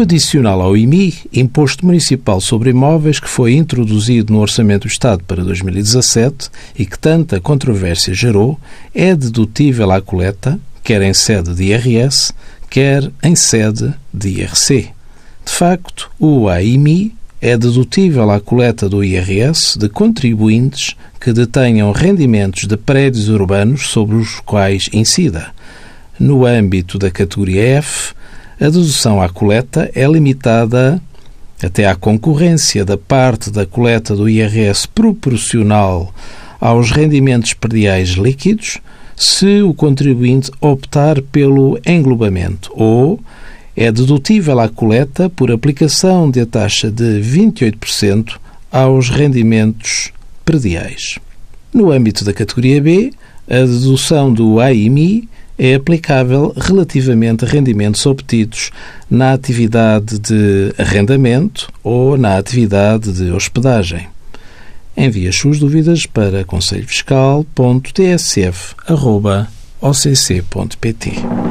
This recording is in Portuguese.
Adicional ao IMI, Imposto Municipal sobre Imóveis, que foi introduzido no Orçamento do Estado para 2017 e que tanta controvérsia gerou, é dedutível à coleta, quer em sede de IRS, quer em sede de IRC. De facto, o AIMI é dedutível à coleta do IRS de contribuintes que detenham rendimentos de prédios urbanos sobre os quais incida. No âmbito da categoria F, a dedução à coleta é limitada até à concorrência da parte da coleta do IRS proporcional aos rendimentos perdiais líquidos, se o contribuinte optar pelo englobamento ou é dedutível à coleta por aplicação de taxa de 28% aos rendimentos prediais. No âmbito da categoria B, a dedução do AIMI é aplicável relativamente a rendimentos obtidos na atividade de arrendamento ou na atividade de hospedagem. Envie as suas dúvidas para conselhofiscal.tsf.occ.pt.